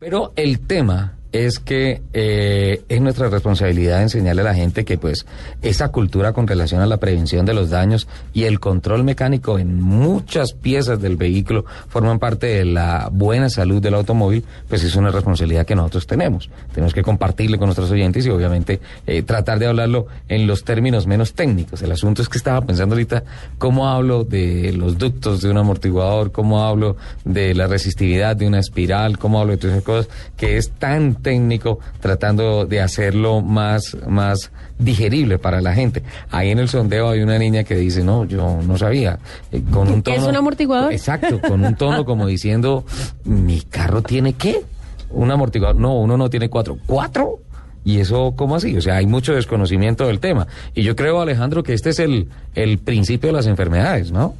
Pero el tema es que eh, es nuestra responsabilidad enseñarle a la gente que pues esa cultura con relación a la prevención de los daños y el control mecánico en muchas piezas del vehículo forman parte de la buena salud del automóvil, pues es una responsabilidad que nosotros tenemos. Tenemos que compartirle con nuestros oyentes y obviamente eh, tratar de hablarlo en los términos menos técnicos. El asunto es que estaba pensando ahorita cómo hablo de los ductos de un amortiguador, cómo hablo de la resistividad de una espiral, cómo hablo de todas esas cosas que es tan técnico tratando de hacerlo más, más digerible para la gente. Ahí en el sondeo hay una niña que dice, no, yo no sabía. Eh, con un tono, ¿Es un amortiguador? Exacto, con un tono como diciendo, ¿mi carro tiene qué? Un amortiguador. No, uno no tiene cuatro. ¿Cuatro? ¿Y eso cómo así? O sea, hay mucho desconocimiento del tema. Y yo creo, Alejandro, que este es el, el principio de las enfermedades, ¿no?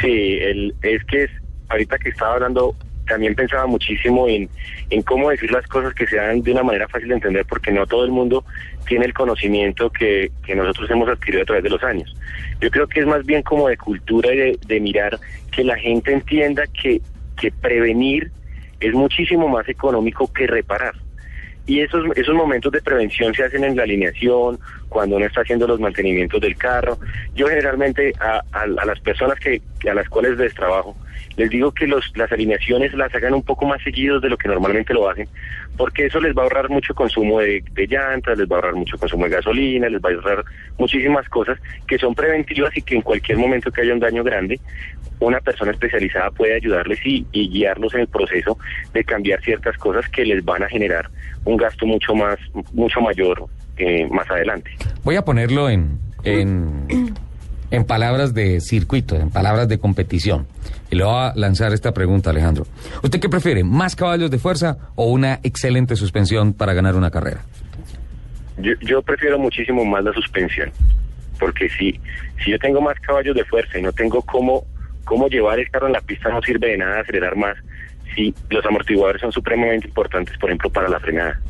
Sí, el, es que es, ahorita que estaba hablando también pensaba muchísimo en, en cómo decir las cosas que sean de una manera fácil de entender, porque no todo el mundo tiene el conocimiento que, que nosotros hemos adquirido a través de los años. Yo creo que es más bien como de cultura y de, mirar que la gente entienda que, que prevenir es muchísimo más económico que reparar. Y esos, esos momentos de prevención se hacen en la alineación, cuando uno está haciendo los mantenimientos del carro. Yo generalmente a, a, a las personas que, a las cuales les trabajo, les digo que los, las alineaciones las hagan un poco más seguidos de lo que normalmente lo hacen, porque eso les va a ahorrar mucho consumo de, de llantas, les va a ahorrar mucho consumo de gasolina, les va a ahorrar muchísimas cosas que son preventivas y que en cualquier momento que haya un daño grande, una persona especializada puede ayudarles y, y guiarlos en el proceso de cambiar ciertas cosas que les van a generar un gasto mucho más, mucho mayor eh, más adelante. Voy a ponerlo en, en, en palabras de circuito, en palabras de competición. Y le voy a lanzar esta pregunta, Alejandro. ¿Usted qué prefiere, más caballos de fuerza o una excelente suspensión para ganar una carrera? Yo, yo prefiero muchísimo más la suspensión, porque si, si yo tengo más caballos de fuerza y no tengo cómo, cómo llevar el carro en la pista, no sirve de nada acelerar más. Si los amortiguadores son supremamente importantes, por ejemplo, para la frenada.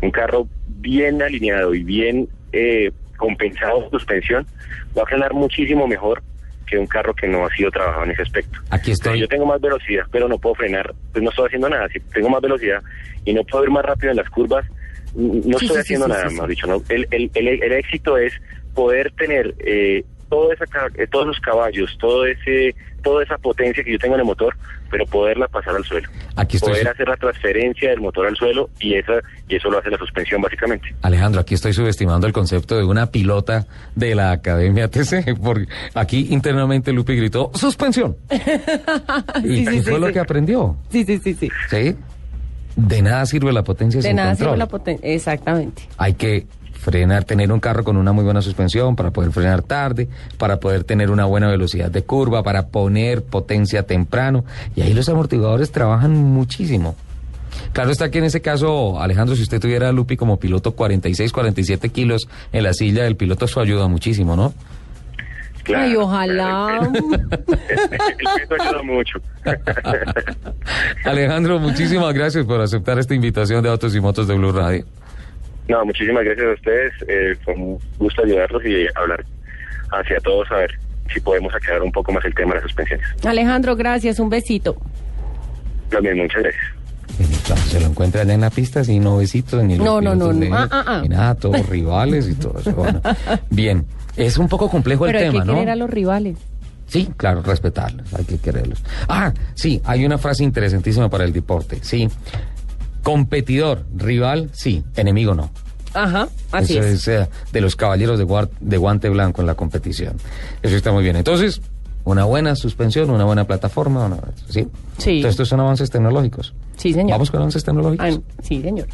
Un carro bien alineado y bien eh, compensado en suspensión va a frenar muchísimo mejor que un carro que no ha sido trabajado en ese aspecto. Aquí estoy. Yo tengo más velocidad, pero no puedo frenar, pues no estoy haciendo nada. Si tengo más velocidad y no puedo ir más rápido en las curvas, no Sí, estoy sí, haciendo sí, nada, más dicho. ¿no? El, el, el, el éxito es poder tener eh, todo esa, eh, todos los caballos, todo ese, toda esa potencia que yo tengo en el motor, pero poderla pasar al suelo. Aquí estoy. Poder hacer la transferencia del motor al suelo y, esa, y eso lo hace la suspensión básicamente. Alejandro, aquí estoy subestimando el concepto de una pilota de la Academia TC, porque aquí internamente Lupi gritó ¡suspensión! ¿Y Sí, fue sí, lo que aprendió? Sí, sí, sí, sí. ¿Sí? De nada sirve la potencia De sin nada control. sirve la potencia. Exactamente. Hay que frenar, tener un carro con una muy buena suspensión para poder frenar tarde, para poder tener una buena velocidad de curva, para poner potencia temprano. Y ahí los amortiguadores trabajan muchísimo. Claro está que en ese caso, Alejandro, si usted tuviera a Lupi como piloto 46, 47 kilos en la silla del piloto, eso ayuda muchísimo, ¿no? Ay, ojalá. El peso ayuda mucho. Alejandro, muchísimas gracias por aceptar esta invitación de Autos y Motos de Blue Radio. No, muchísimas gracias a ustedes. Eh, fue un gusto ayudarlos y hablar hacia todos a ver si podemos aclarar un poco más el tema de las suspensiones. Alejandro, gracias. Un besito. También, muchas gracias. Claro, Se lo encuentra allá en la pista sin no besitos, ni los No, no, no, no. Ah, ah, ah. ni nada, todos rivales y todo eso. Bueno, bien, es un poco complejo Pero el hay tema, que ¿no? querer a los rivales. Sí, claro, respetarlos, hay que quererlos. Ah, sí, hay una frase interesantísima para el deporte, sí. Competidor, rival, sí, enemigo no. Ajá, así Eso es. eh, de los caballeros de, de guante blanco en la competición. Eso está muy bien. Entonces, una buena suspensión, una buena plataforma, una- ¿sí? Sí. Entonces, estos son avances tecnológicos. Sí, señor. Vamos con avances tecnológicos. Ah, sí, señor.